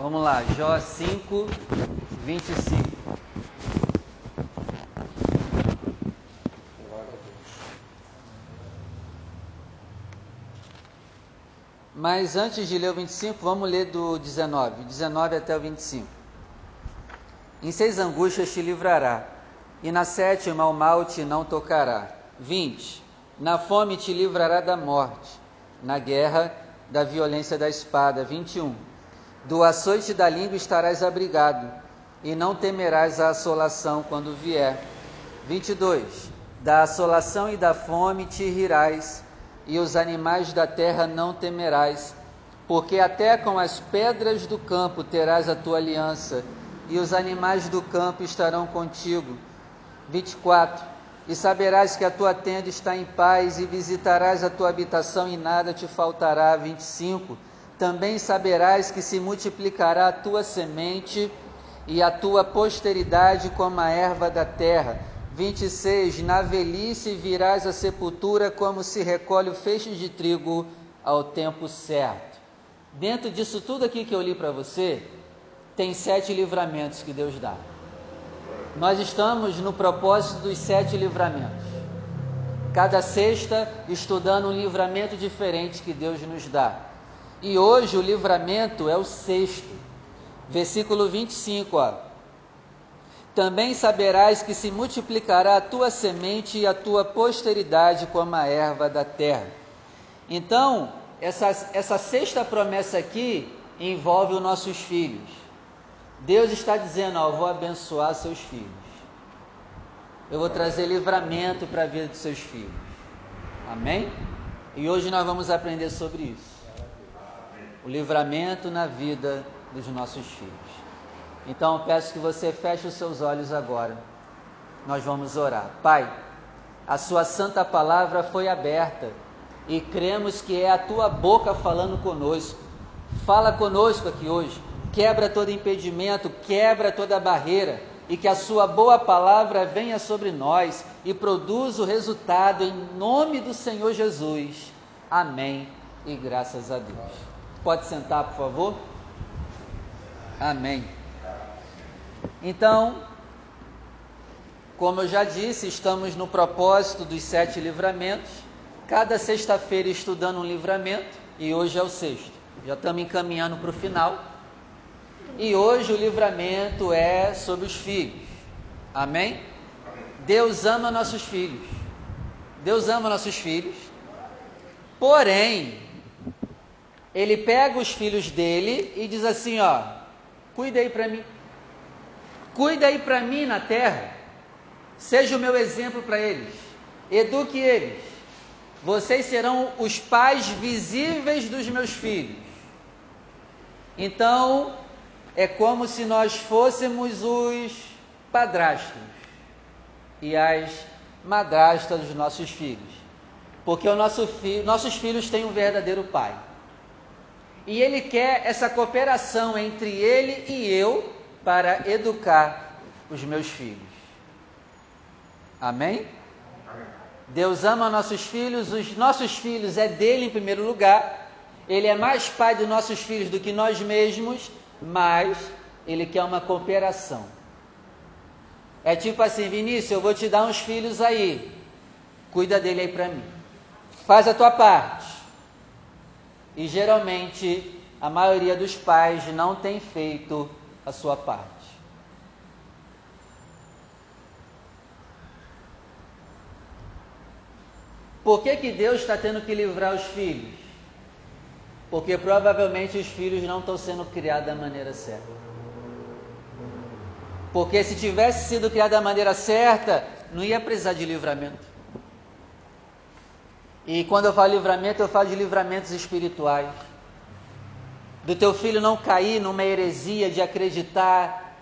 Vamos lá, Jó 5, 25. Mas antes de ler o 25, vamos ler do 19, 19 até o 25. Em seis angústias te livrará, e na sétima o mal te não tocará. 20. Na fome te livrará da morte, na guerra da violência da espada. 21. Do açoite da língua estarás abrigado, e não temerás a assolação quando vier. 22. Da assolação e da fome te rirás, e os animais da terra não temerás, porque até com as pedras do campo terás a tua aliança, e os animais do campo estarão contigo. 24. E saberás que a tua tenda está em paz, e visitarás a tua habitação, e nada te faltará. 25. Também saberás que se multiplicará a tua semente e a tua posteridade como a erva da terra 26: Na velhice virás à sepultura como se recolhe o feixe de trigo ao tempo certo. Dentro disso tudo aqui que eu li para você, tem sete livramentos que Deus dá. Nós estamos no propósito dos sete livramentos. Cada sexta estudando um livramento diferente que Deus nos dá. E hoje o livramento é o sexto. Versículo 25, ó. Também saberás que se multiplicará a tua semente e a tua posteridade como a erva da terra. Então, essa, essa sexta promessa aqui envolve os nossos filhos. Deus está dizendo: Ó, eu vou abençoar seus filhos. Eu vou trazer livramento para a vida dos seus filhos. Amém? E hoje nós vamos aprender sobre isso. O livramento na vida dos nossos filhos. Então peço que você feche os seus olhos agora. Nós vamos orar. Pai, a Sua santa palavra foi aberta e cremos que é a Tua boca falando conosco. Fala conosco aqui hoje. Quebra todo impedimento, quebra toda barreira e que a Sua boa palavra venha sobre nós e produza o resultado em nome do Senhor Jesus. Amém e graças a Deus. Pode sentar, por favor? Amém. Então, como eu já disse, estamos no propósito dos sete livramentos. Cada sexta-feira estudando um livramento e hoje é o sexto. Já estamos encaminhando para o final. E hoje o livramento é sobre os filhos. Amém? Deus ama nossos filhos. Deus ama nossos filhos. Porém, ele pega os filhos dele e diz assim, ó, cuida aí para mim. Cuida aí para mim na terra. Seja o meu exemplo para eles. Eduque eles. Vocês serão os pais visíveis dos meus filhos. Então, é como se nós fôssemos os padrastos e as madrastas dos nossos filhos. Porque o nosso fi nossos filhos têm um verdadeiro pai. E ele quer essa cooperação entre ele e eu para educar os meus filhos. Amém? Deus ama nossos filhos, os nossos filhos é dele em primeiro lugar. Ele é mais pai dos nossos filhos do que nós mesmos, mas ele quer uma cooperação. É tipo assim, Vinícius, eu vou te dar uns filhos aí. Cuida dele aí para mim. Faz a tua parte. E geralmente a maioria dos pais não tem feito a sua parte. Por que, que Deus está tendo que livrar os filhos? Porque provavelmente os filhos não estão sendo criados da maneira certa. Porque se tivesse sido criado da maneira certa, não ia precisar de livramento. E quando eu falo livramento, eu falo de livramentos espirituais do teu filho não cair numa heresia de acreditar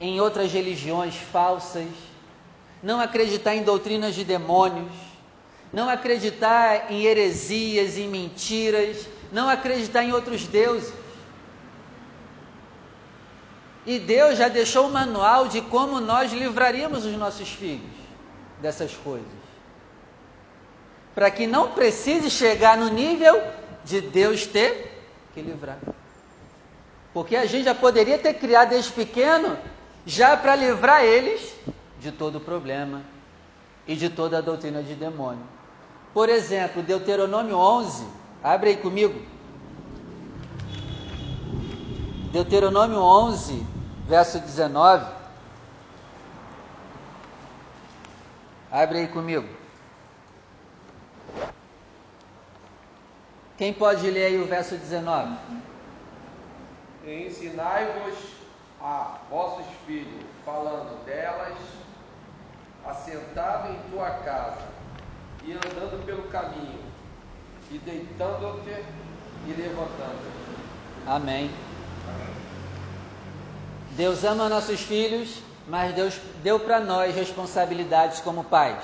em outras religiões falsas, não acreditar em doutrinas de demônios, não acreditar em heresias, em mentiras, não acreditar em outros deuses. E Deus já deixou o manual de como nós livraríamos os nossos filhos dessas coisas. Para que não precise chegar no nível de Deus ter que livrar. Porque a gente já poderia ter criado desde pequeno já para livrar eles de todo o problema e de toda a doutrina de demônio. Por exemplo, Deuteronômio 11, abre aí comigo. Deuteronômio 11, verso 19. Abre aí comigo. Quem pode ler aí o verso 19? Ensinai-vos a vossos filhos, falando delas, assentado em tua casa, e andando pelo caminho, e deitando-te e levantando-te. Amém. Deus ama nossos filhos, mas Deus deu para nós responsabilidades como pais.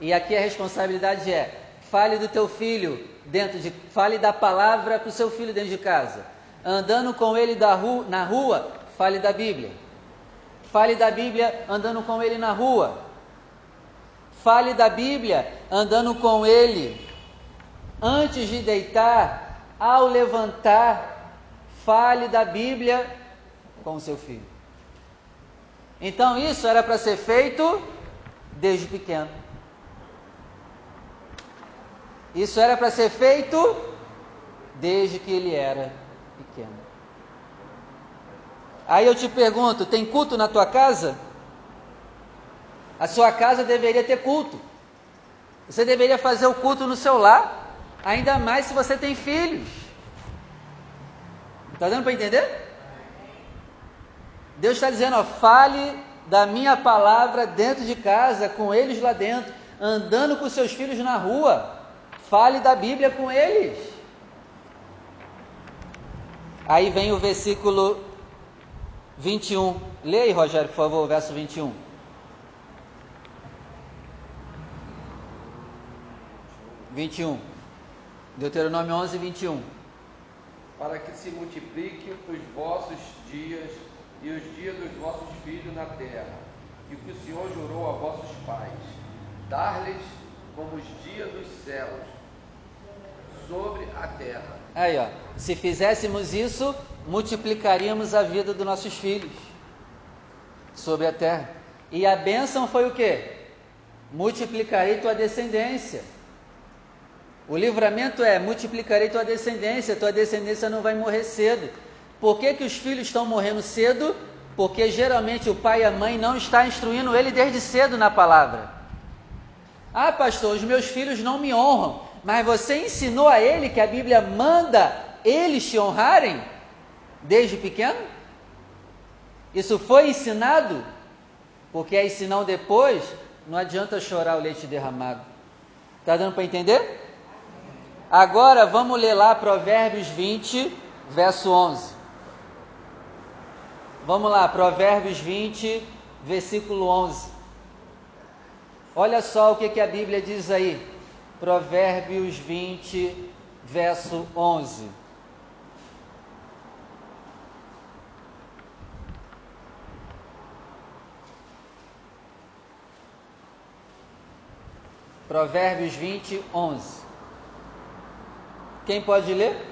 E aqui a responsabilidade é: fale do teu filho dentro de, fale da palavra para o seu filho dentro de casa. Andando com ele da na rua, fale da Bíblia. Fale da Bíblia andando com ele na rua. Fale da Bíblia andando com ele antes de deitar, ao levantar. Fale da Bíblia com o seu filho. Então isso era para ser feito desde pequeno. Isso era para ser feito desde que ele era pequeno. Aí eu te pergunto: tem culto na tua casa? A sua casa deveria ter culto. Você deveria fazer o culto no seu lar, ainda mais se você tem filhos. Está dando para entender? Deus está dizendo: ó, fale da minha palavra dentro de casa, com eles lá dentro, andando com seus filhos na rua. Fale da Bíblia com eles. Aí vem o versículo 21. Leia aí, Rogério, por favor, o verso 21. Vinte e um. Deuteronômio 11, 21. Para que se multipliquem os vossos dias e os dias dos vossos filhos na terra, e o que o Senhor jurou a vossos pais, dar-lhes como os dias dos céus sobre a terra. Aí, ó, se fizéssemos isso, multiplicaríamos a vida dos nossos filhos sobre a terra. E a bênção foi o quê? Multiplicarei tua descendência. O livramento é: multiplicarei tua descendência, tua descendência não vai morrer cedo. Por que, que os filhos estão morrendo cedo? Porque geralmente o pai e a mãe não estão instruindo ele desde cedo na palavra. Ah, pastor, os meus filhos não me honram, mas você ensinou a ele que a Bíblia manda eles te honrarem desde pequeno? Isso foi ensinado? Porque aí, senão depois, não adianta chorar o leite derramado. Está dando para entender? Agora vamos ler lá Provérbios 20, verso 11. Vamos lá, Provérbios 20, versículo 11. Olha só o que, que a Bíblia diz aí. Provérbios 20, verso 11. Provérbios 20, 11. Quem pode ler?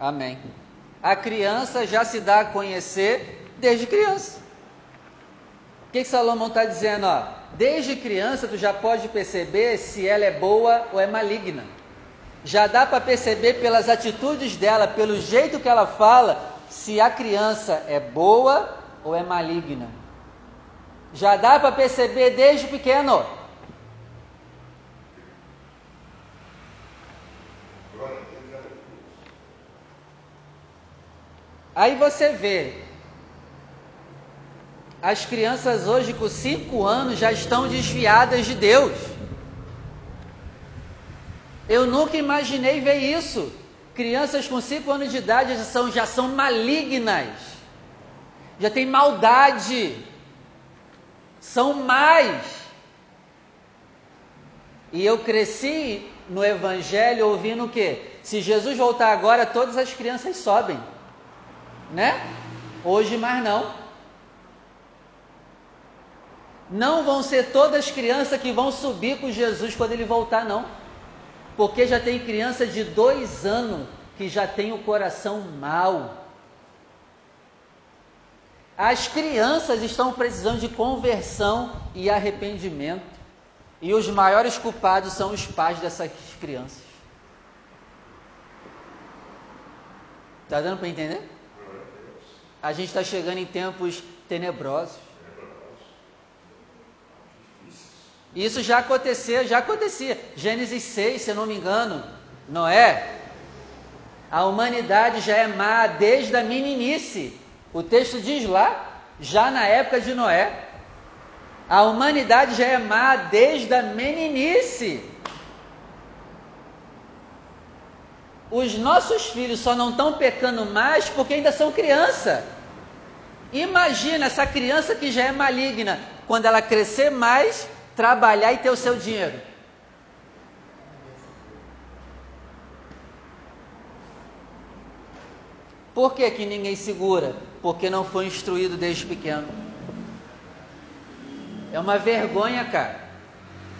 Amém. A criança já se dá a conhecer desde criança. O que, que Salomão está dizendo? Ó? Desde criança tu já pode perceber se ela é boa ou é maligna. Já dá para perceber pelas atitudes dela, pelo jeito que ela fala, se a criança é boa ou é maligna. Já dá para perceber desde pequeno. Aí você vê, as crianças hoje com 5 anos já estão desviadas de Deus. Eu nunca imaginei ver isso. Crianças com 5 anos de idade já são, já são malignas, já tem maldade, são mais. E eu cresci no Evangelho ouvindo o quê? Se Jesus voltar agora, todas as crianças sobem né? Hoje mais não. Não vão ser todas crianças que vão subir com Jesus quando ele voltar, não. Porque já tem criança de dois anos que já tem o coração mau. As crianças estão precisando de conversão e arrependimento. E os maiores culpados são os pais dessas crianças. Está dando para entender? A gente está chegando em tempos tenebrosos. Isso já acontecia, já acontecia. Gênesis 6, se eu não me engano, Noé. A humanidade já é má desde a meninice. O texto diz lá, já na época de Noé. A humanidade já é má desde a meninice. Os nossos filhos só não estão pecando mais porque ainda são criança. Imagina essa criança que já é maligna, quando ela crescer mais, trabalhar e ter o seu dinheiro. Por que, que ninguém segura? Porque não foi instruído desde pequeno. É uma vergonha, cara.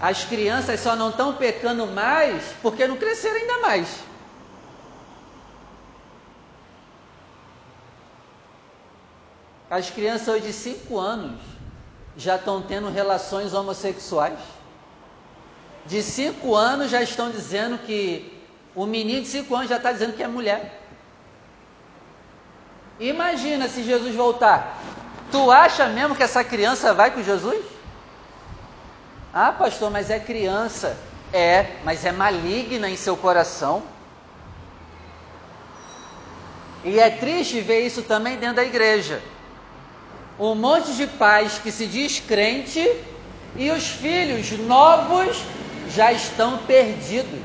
As crianças só não estão pecando mais porque não cresceram ainda mais. As crianças hoje de 5 anos já estão tendo relações homossexuais. De 5 anos já estão dizendo que o menino de 5 anos já está dizendo que é mulher. Imagina se Jesus voltar. Tu acha mesmo que essa criança vai com Jesus? Ah, pastor, mas é criança. É, mas é maligna em seu coração. E é triste ver isso também dentro da igreja um monte de pais que se diz crente e os filhos novos já estão perdidos.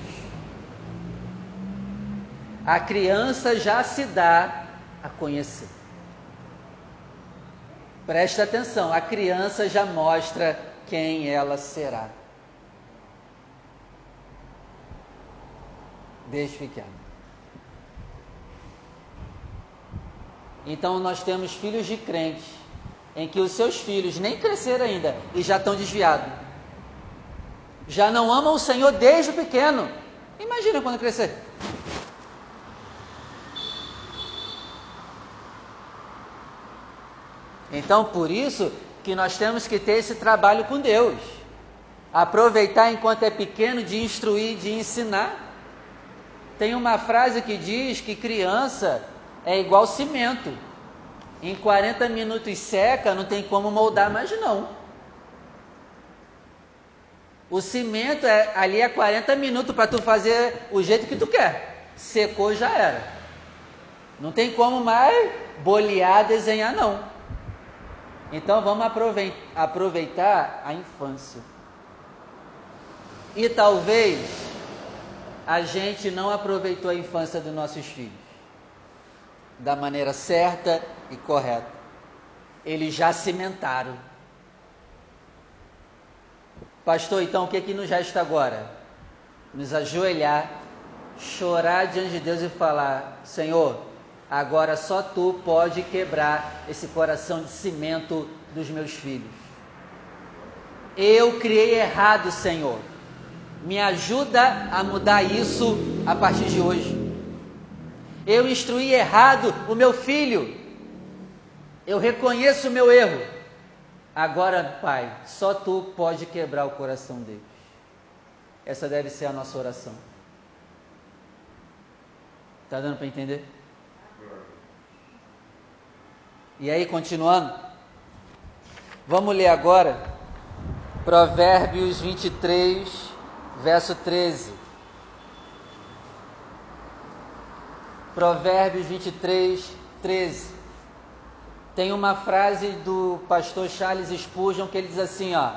A criança já se dá a conhecer. Presta atenção, a criança já mostra quem ela será. Desde pequeno. Então nós temos filhos de crentes em que os seus filhos nem cresceram ainda e já estão desviados. Já não amam o Senhor desde pequeno. Imagina quando crescer. Então, por isso que nós temos que ter esse trabalho com Deus. Aproveitar enquanto é pequeno de instruir, de ensinar. Tem uma frase que diz que criança é igual cimento. Em 40 minutos seca, não tem como moldar mais não. O cimento é, ali é 40 minutos para tu fazer o jeito que tu quer. Secou já era. Não tem como mais bolear, desenhar não. Então vamos aproveitar a infância. E talvez a gente não aproveitou a infância dos nossos filhos da maneira certa e correta. Eles já cimentaram. Pastor, então o que, é que nos resta agora? Nos ajoelhar, chorar diante de Deus e falar: Senhor, agora só tu pode quebrar esse coração de cimento dos meus filhos. Eu criei errado, Senhor. Me ajuda a mudar isso a partir de hoje. Eu instruí errado o meu filho. Eu reconheço o meu erro. Agora, Pai, só tu pode quebrar o coração deles. Essa deve ser a nossa oração. Está dando para entender? E aí, continuando. Vamos ler agora Provérbios 23, verso 13. Provérbios 23, 13. Tem uma frase do pastor Charles Spurgeon que ele diz assim, ó: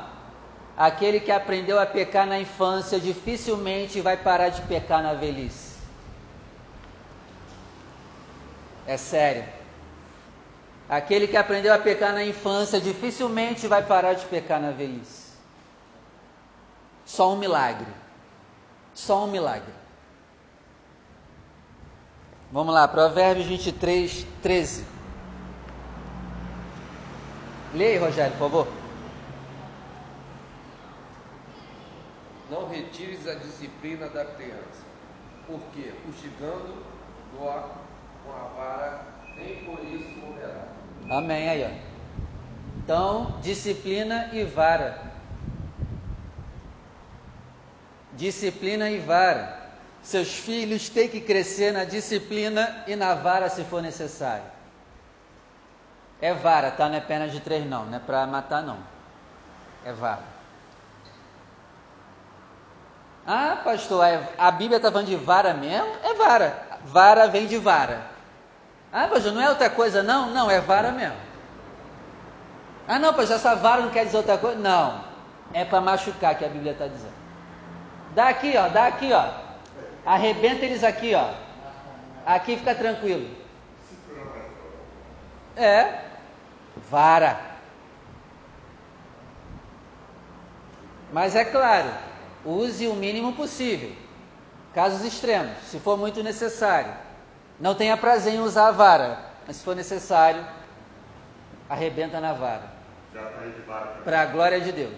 Aquele que aprendeu a pecar na infância dificilmente vai parar de pecar na velhice. É sério. Aquele que aprendeu a pecar na infância dificilmente vai parar de pecar na velhice. Só um milagre. Só um milagre. Vamos lá, Provérbios 23, 13. Leia aí, Rogério, por favor. não retires a disciplina da criança, porque, fustigando do com a vara, nem por isso morrerá. Amém. Aí, ó. Então, disciplina e vara. Disciplina e vara. Seus filhos têm que crescer na disciplina e na vara se for necessário. É vara, tá? Não é pena de três, não. Não é para matar, não. É vara. Ah, pastor, é, a Bíblia está falando de vara mesmo? É vara. Vara vem de vara. Ah, pastor, não é outra coisa, não? Não, é vara mesmo. Ah, não, pastor, essa vara não quer dizer outra coisa? Não. É para machucar que a Bíblia está dizendo. Dá aqui, ó, dá aqui, ó. Arrebenta eles aqui, ó. Aqui fica tranquilo. É. Vara. Mas é claro, use o mínimo possível. Casos extremos, se for muito necessário. Não tenha prazer em usar a vara, mas se for necessário, arrebenta na vara. Para a glória de Deus.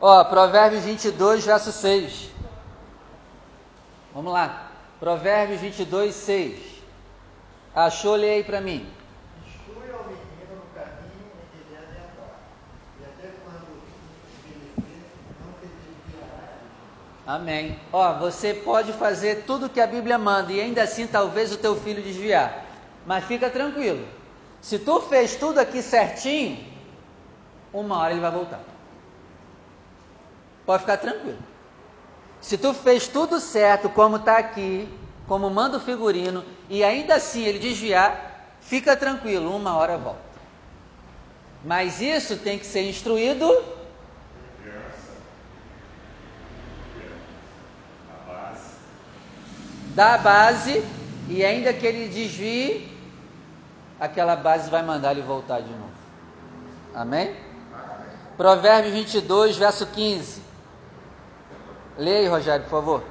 Ó, Provérbios 22, verso 6. Vamos lá. Provérbios 22, 6. Achou? Leia aí para mim. Amém. Ó, você pode fazer tudo que a Bíblia manda e ainda assim talvez o teu filho desviar. Mas fica tranquilo. Se tu fez tudo aqui certinho, uma hora ele vai voltar. Pode ficar tranquilo. Se tu fez tudo certo, como está aqui, como manda o figurino, e ainda assim ele desviar, fica tranquilo, uma hora volta. Mas isso tem que ser instruído da base e ainda que ele desvie, aquela base vai mandar ele voltar de novo. Amém? Provérbios 22, verso 15. Leia aí, Rogério, por favor.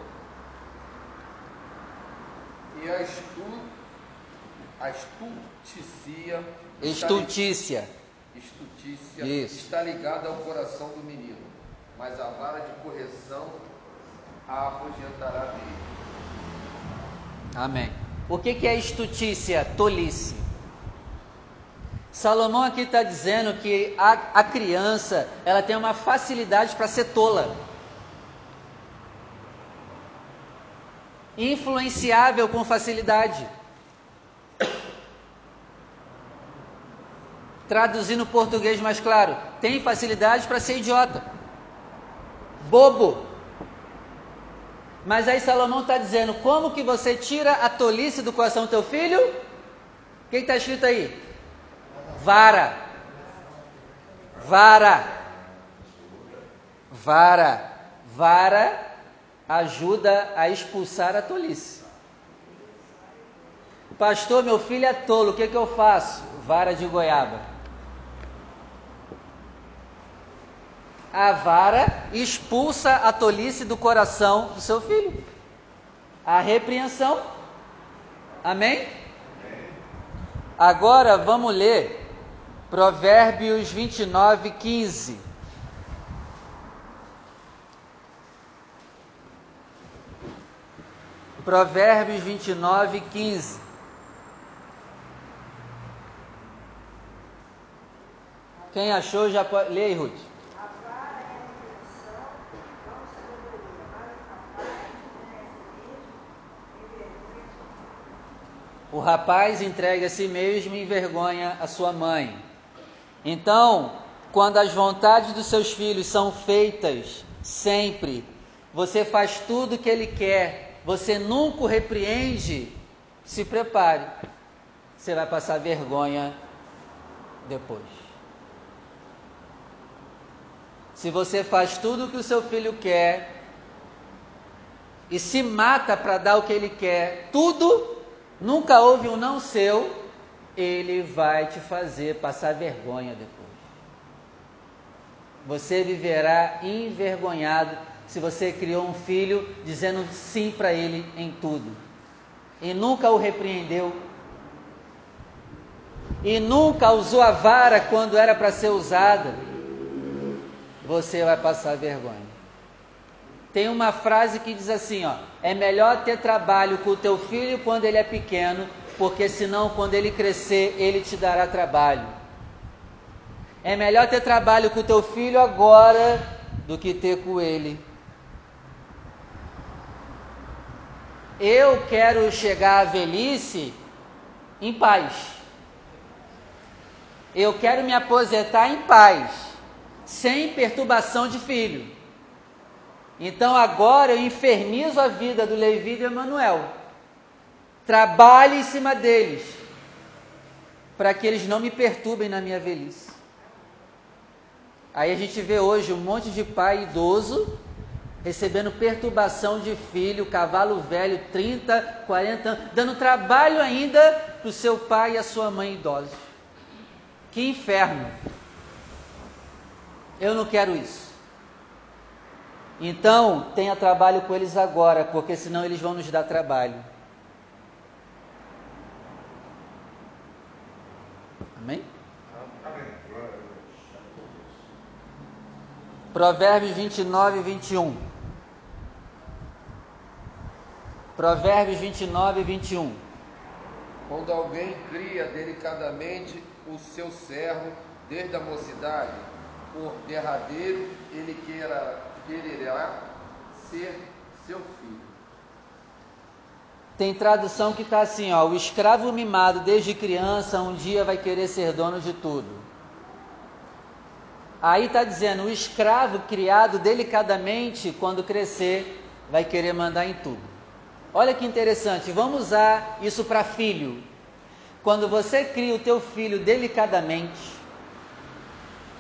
E a, estu, a estultícia. Estultícia. Estultícia Isso. está ligada ao coração do menino, mas a vara de correção a afugentará dele. Amém. O que, que é estutícia? Tolice. Salomão aqui está dizendo que a, a criança ela tem uma facilidade para ser tola. Influenciável com facilidade. Traduzindo português mais claro, tem facilidade para ser idiota. Bobo. Mas aí Salomão está dizendo: como que você tira a tolice do coração do teu filho? O que está escrito aí? Vara. Vara. Vara. Vara ajuda a expulsar a tolice. Pastor, meu filho é tolo, o que, que eu faço? Vara de goiaba. a vara expulsa a tolice do coração do seu filho. A repreensão. Amém? Agora vamos ler Provérbios 29, 15. Provérbios 29, 15. Quem achou já pode. Leia, Ruth. O rapaz entrega a si mesmo e envergonha a sua mãe. Então, quando as vontades dos seus filhos são feitas sempre, você faz tudo o que ele quer, você nunca o repreende, se prepare. Você vai passar vergonha depois. Se você faz tudo o que o seu filho quer e se mata para dar o que ele quer, tudo nunca houve um não seu, ele vai te fazer passar vergonha depois. Você viverá envergonhado se você criou um filho dizendo sim para ele em tudo e nunca o repreendeu e nunca usou a vara quando era para ser usada. você vai passar vergonha. Tem uma frase que diz assim, ó: é melhor ter trabalho com o teu filho quando ele é pequeno, porque senão quando ele crescer, ele te dará trabalho. É melhor ter trabalho com o teu filho agora do que ter com ele. Eu quero chegar à velhice em paz. Eu quero me aposentar em paz, sem perturbação de filho. Então agora eu infernizo a vida do Levi e do Emanuel. Trabalhe em cima deles, para que eles não me perturbem na minha velhice. Aí a gente vê hoje um monte de pai idoso recebendo perturbação de filho, cavalo velho, 30, 40 anos, dando trabalho ainda para o seu pai e a sua mãe idosos. Que inferno! Eu não quero isso. Então, tenha trabalho com eles agora, porque senão eles vão nos dar trabalho. Amém? Provérbios 29 e 21. Provérbios 29 e 21. Quando alguém cria delicadamente o seu servo desde a mocidade, por derradeiro ele queira, quererá ser seu filho. Tem tradução que está assim, ó, o escravo mimado desde criança um dia vai querer ser dono de tudo. Aí está dizendo, o escravo criado delicadamente, quando crescer, vai querer mandar em tudo. Olha que interessante, vamos usar isso para filho. Quando você cria o teu filho delicadamente,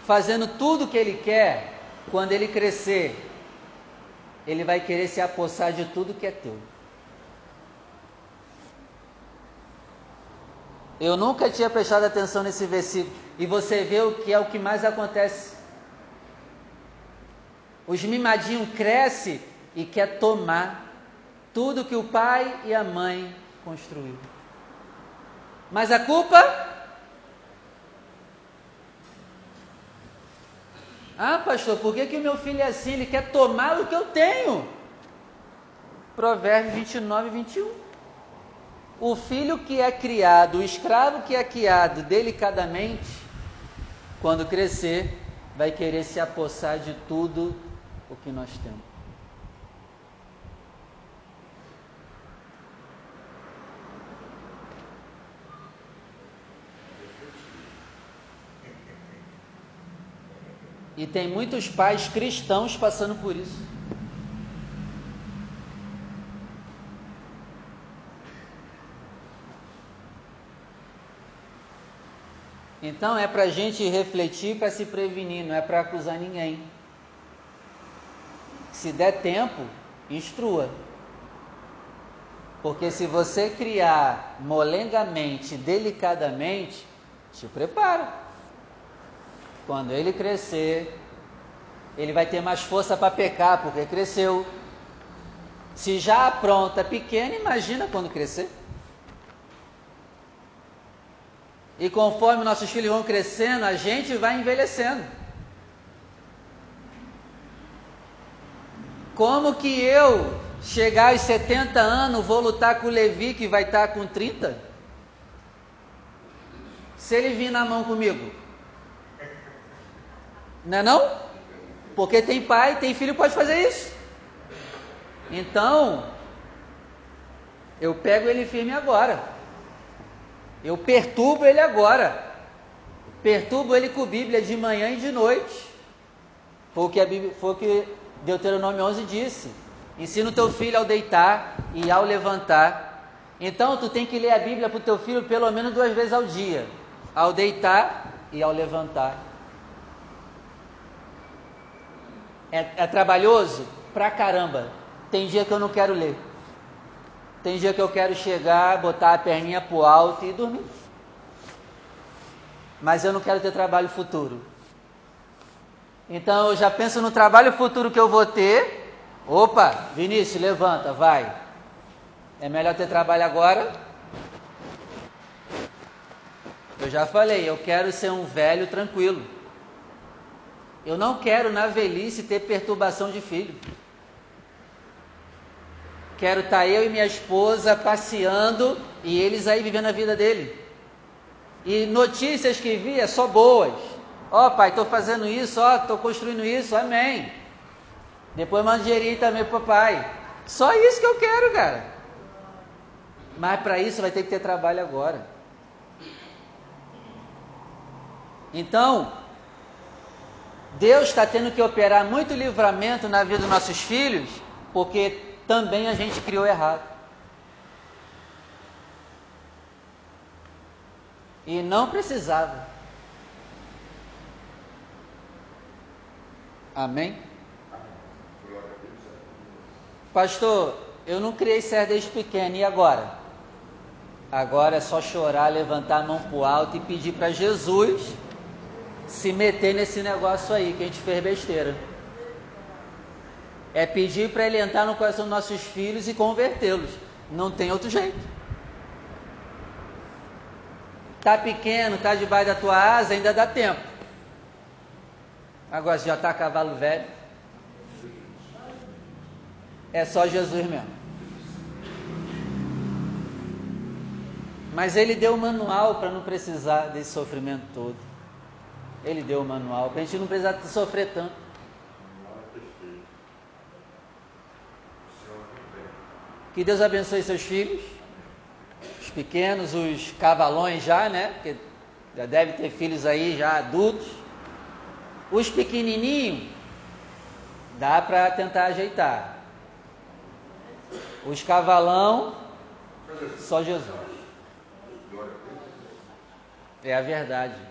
fazendo tudo o que ele quer, quando ele crescer, ele vai querer se apossar de tudo que é teu. Eu nunca tinha prestado atenção nesse versículo. E você vê o que é o que mais acontece. Os mimadinhos crescem e quer tomar tudo que o pai e a mãe construiu. Mas a culpa? Ah, pastor, por que, que o meu filho é assim? Ele quer tomar o que eu tenho. Provérbios 29 e 21. O filho que é criado, o escravo que é criado delicadamente, quando crescer, vai querer se apossar de tudo o que nós temos. E tem muitos pais cristãos passando por isso. Então é para a gente refletir para se prevenir, não é para acusar ninguém. Se der tempo, instrua. Porque se você criar molengamente, delicadamente, te prepara. Quando ele crescer, ele vai ter mais força para pecar, porque cresceu. Se já apronta pequeno, imagina quando crescer. E conforme nossos filhos vão crescendo, a gente vai envelhecendo. Como que eu, chegar aos 70 anos, vou lutar com o Levi que vai estar com 30? Se ele vir na mão comigo, não é não? Porque tem pai, tem filho, pode fazer isso. Então, eu pego ele firme agora. Eu perturbo ele agora. Perturbo ele com Bíblia de manhã e de noite. Foi o que, a Bíblia, foi o que Deuteronômio 11 disse. Ensina o teu filho ao deitar e ao levantar. Então, tu tem que ler a Bíblia para o teu filho pelo menos duas vezes ao dia. Ao deitar e ao levantar. É, é trabalhoso? Pra caramba. Tem dia que eu não quero ler. Tem dia que eu quero chegar, botar a perninha pro alto e dormir. Mas eu não quero ter trabalho futuro. Então eu já penso no trabalho futuro que eu vou ter. Opa, Vinícius, levanta, vai. É melhor ter trabalho agora. Eu já falei, eu quero ser um velho tranquilo. Eu não quero na velhice ter perturbação de filho. Quero estar tá eu e minha esposa passeando e eles aí vivendo a vida dele. E notícias que vi é só boas. Ó oh, pai, estou fazendo isso, ó, oh, estou construindo isso, amém. Depois manda dinheirinho também pro papai. Só isso que eu quero, cara. Mas para isso vai ter que ter trabalho agora. Então, Deus está tendo que operar muito livramento na vida dos nossos filhos, porque também a gente criou errado. E não precisava. Amém? Pastor, eu não criei ser desde pequeno, e agora? Agora é só chorar, levantar a mão para o alto e pedir para Jesus se meter nesse negócio aí que a gente fez besteira. É pedir para ele entrar no coração dos nossos filhos e convertê-los. Não tem outro jeito. Tá pequeno, tá debaixo da tua asa, ainda dá tempo. Agora já tá cavalo velho. É só Jesus mesmo. Mas ele deu o manual para não precisar desse sofrimento todo. Ele deu o manual para a gente não precisar sofrer tanto. Que Deus abençoe seus filhos, os pequenos, os cavalões já, né? Porque já deve ter filhos aí já adultos. Os pequenininhos, dá para tentar ajeitar. Os cavalão, só Jesus. É a verdade.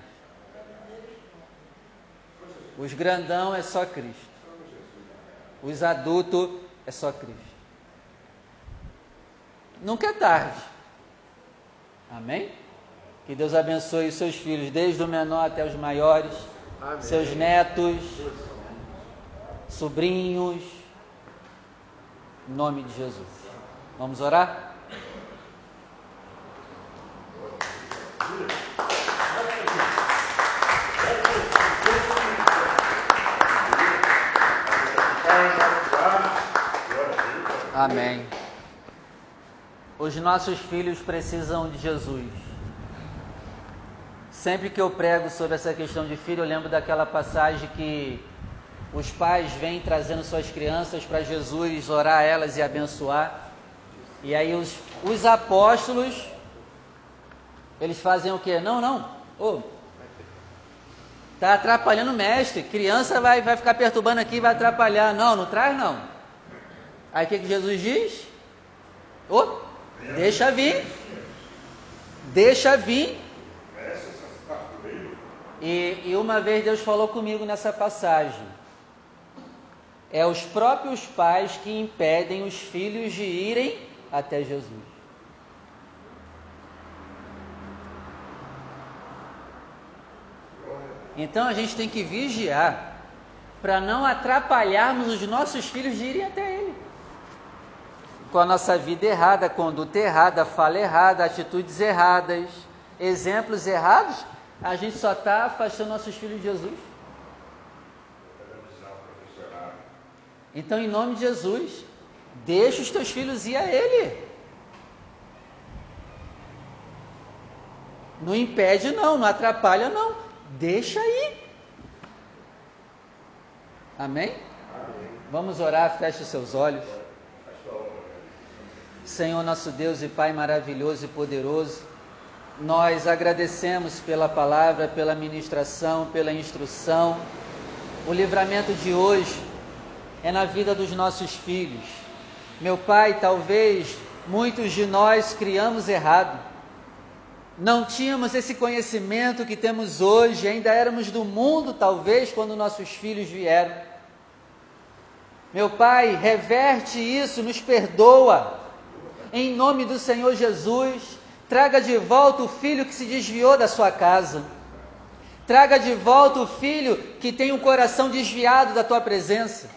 Os grandão é só Cristo. Os adultos é só Cristo. Nunca é tarde. Amém? Que Deus abençoe os seus filhos, desde o menor até os maiores, Amém. seus netos, sobrinhos. Em nome de Jesus. Vamos orar? Amém. Os nossos filhos precisam de Jesus. Sempre que eu prego sobre essa questão de filho, eu lembro daquela passagem que os pais vêm trazendo suas crianças para Jesus orar elas e abençoar. E aí os, os apóstolos, eles fazem o quê? Não, não. Oh, tá atrapalhando o mestre. Criança vai, vai ficar perturbando aqui, vai atrapalhar. Não, não traz não. Aí o que, que Jesus diz? Oh, deixa vir. Deixa vir. E, e uma vez Deus falou comigo nessa passagem. É os próprios pais que impedem os filhos de irem até Jesus. Então a gente tem que vigiar para não atrapalharmos os nossos filhos de irem até Ele com a nossa vida errada, conduta errada, fala errada, atitudes erradas, exemplos errados, a gente só está afastando nossos filhos de Jesus. Então, em nome de Jesus, deixa os teus filhos ir a Ele. Não impede, não, não atrapalha, não. Deixa aí. Amém? Amém? Vamos orar, feche seus olhos. Senhor nosso Deus e Pai maravilhoso e poderoso, nós agradecemos pela palavra, pela ministração, pela instrução. O livramento de hoje é na vida dos nossos filhos. Meu Pai, talvez muitos de nós criamos errado. Não tínhamos esse conhecimento que temos hoje, ainda éramos do mundo, talvez, quando nossos filhos vieram. Meu Pai, reverte isso, nos perdoa em nome do Senhor Jesus, traga de volta o filho que se desviou da sua casa. Traga de volta o filho que tem o coração desviado da tua presença.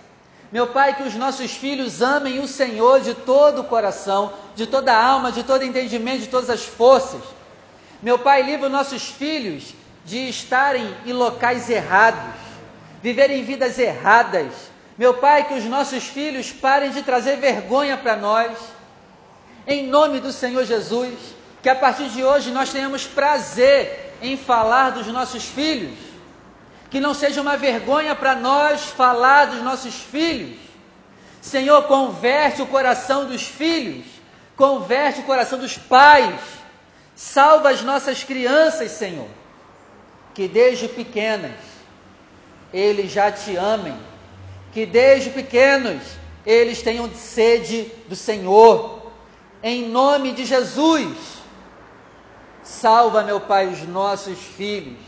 Meu Pai, que os nossos filhos amem o Senhor de todo o coração, de toda a alma, de todo entendimento, de todas as forças. Meu Pai, livra os nossos filhos de estarem em locais errados. viverem vidas erradas. Meu Pai, que os nossos filhos parem de trazer vergonha para nós. Em nome do Senhor Jesus, que a partir de hoje nós tenhamos prazer em falar dos nossos filhos. Que não seja uma vergonha para nós falar dos nossos filhos. Senhor, converte o coração dos filhos, converte o coração dos pais. Salva as nossas crianças, Senhor, que desde pequenas eles já te amem, que desde pequenos eles tenham sede do Senhor, em nome de Jesus. Salva, meu Pai, os nossos filhos,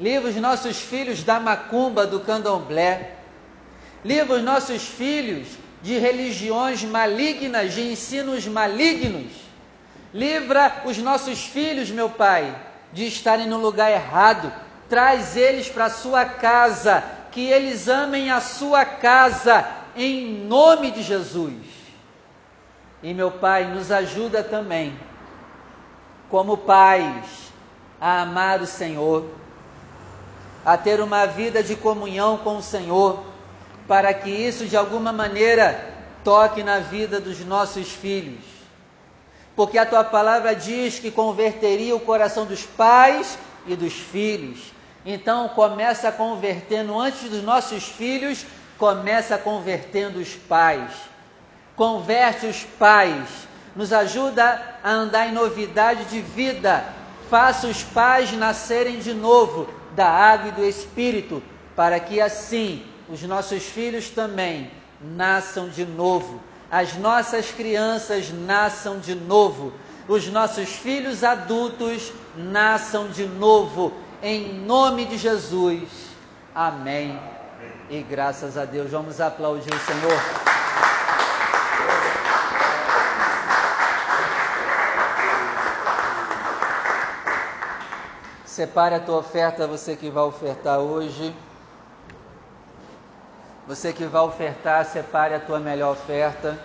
livra os nossos filhos da macumba, do candomblé, livra os nossos filhos de religiões malignas, de ensinos malignos, livra os nossos filhos, meu Pai, de estarem no lugar errado traz eles para a sua casa, que eles amem a sua casa, em nome de Jesus. E meu Pai, nos ajuda também, como pais, a amar o Senhor, a ter uma vida de comunhão com o Senhor, para que isso de alguma maneira toque na vida dos nossos filhos. Porque a tua palavra diz que converteria o coração dos pais e dos filhos. Então começa convertendo antes dos nossos filhos, começa convertendo os pais. Converte os pais, nos ajuda a andar em novidade de vida. Faça os pais nascerem de novo da água e do espírito, para que assim os nossos filhos também nasçam de novo. As nossas crianças nasçam de novo. Os nossos filhos adultos nasçam de novo em nome de Jesus. Amém. E graças a Deus, vamos aplaudir o Senhor. Separe a tua oferta, você que vai ofertar hoje. Você que vai ofertar, separe a tua melhor oferta.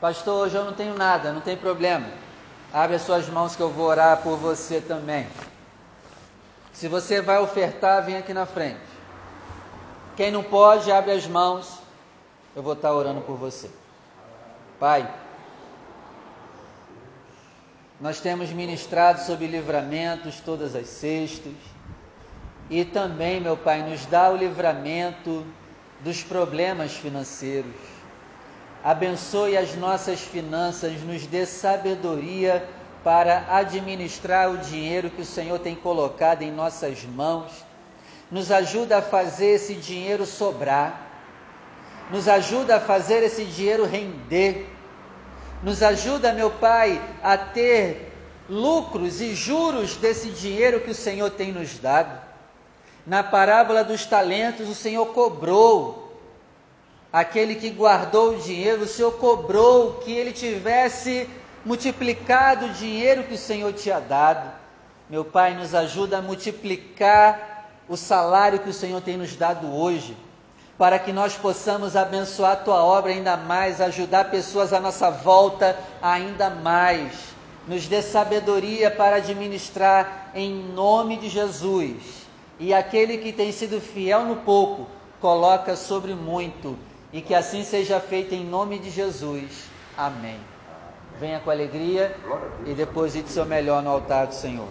Pastor, hoje eu não tenho nada, não tem problema. Abre as suas mãos que eu vou orar por você também. Se você vai ofertar, vem aqui na frente. Quem não pode, abre as mãos. Eu vou estar orando por você. Pai, nós temos ministrado sobre livramentos todas as sextas. E também, meu Pai, nos dá o livramento dos problemas financeiros. Abençoe as nossas finanças, nos dê sabedoria para administrar o dinheiro que o Senhor tem colocado em nossas mãos. Nos ajuda a fazer esse dinheiro sobrar. Nos ajuda a fazer esse dinheiro render. Nos ajuda, meu Pai, a ter lucros e juros desse dinheiro que o Senhor tem nos dado. Na parábola dos talentos, o Senhor cobrou aquele que guardou o dinheiro, o Senhor cobrou que ele tivesse multiplicado o dinheiro que o Senhor tinha dado. Meu Pai, nos ajuda a multiplicar o salário que o Senhor tem nos dado hoje, para que nós possamos abençoar a tua obra ainda mais, ajudar pessoas à nossa volta ainda mais. Nos dê sabedoria para administrar em nome de Jesus. E aquele que tem sido fiel no pouco, coloca sobre muito. E que assim seja feito em nome de Jesus. Amém. Venha com alegria e deposite seu melhor no altar do Senhor.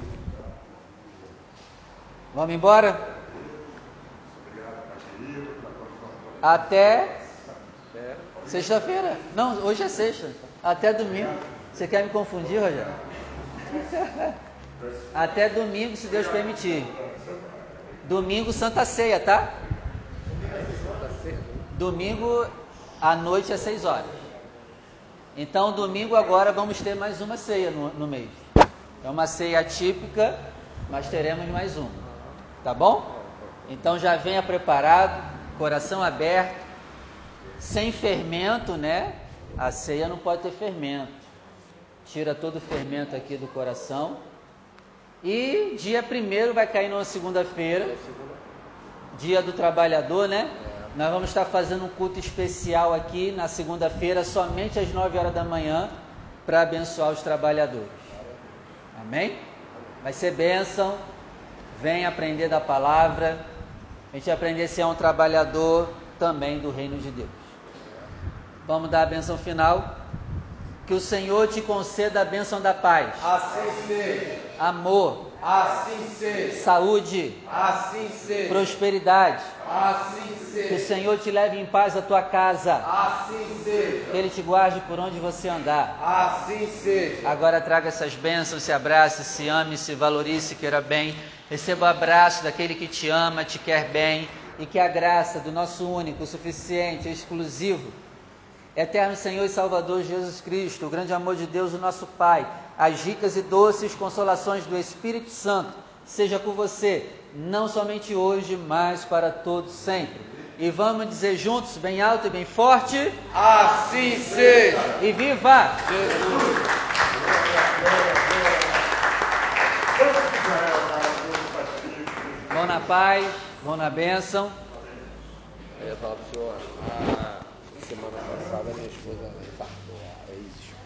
Vamos embora? Até sexta-feira. Não, hoje é sexta. Até domingo. Você quer me confundir, Rogério? Até domingo, se Deus permitir. Domingo, Santa Ceia, tá? Domingo à noite às seis horas. Então, domingo agora vamos ter mais uma ceia no, no mês. É uma ceia típica, mas teremos mais uma. Tá bom? Então já venha preparado, coração aberto, sem fermento, né? A ceia não pode ter fermento. Tira todo o fermento aqui do coração. E dia primeiro vai cair numa segunda-feira, dia do trabalhador, né? Nós vamos estar fazendo um culto especial aqui na segunda-feira, somente às 9 horas da manhã, para abençoar os trabalhadores. Amém? Vai ser bênção. Vem aprender da palavra. A gente aprender a ser um trabalhador também do reino de Deus. Vamos dar a benção final. Que o Senhor te conceda a bênção da paz. Assim seja. Amor. Assim seja. Saúde. Assim seja. Prosperidade. Assim seja. Que o Senhor te leve em paz à tua casa. Assim seja. Que Ele te guarde por onde você andar. Assim seja. Agora traga essas bênçãos, se abrace, se ame, se valorize, se queira bem. Receba o abraço daquele que te ama, te quer bem. E que a graça do nosso único, suficiente, exclusivo, Eterno Senhor e Salvador Jesus Cristo, o grande amor de Deus, o nosso Pai, as ricas e doces consolações do Espírito Santo, seja com você, não somente hoje, mas para todos sempre. E vamos dizer juntos, bem alto e bem forte: Assim seja. E viva! Jesus. Vão na paz, vão na bênção. Eu ia falar pro senhor, a semana passada minha esposa infartou, a ex-esposa.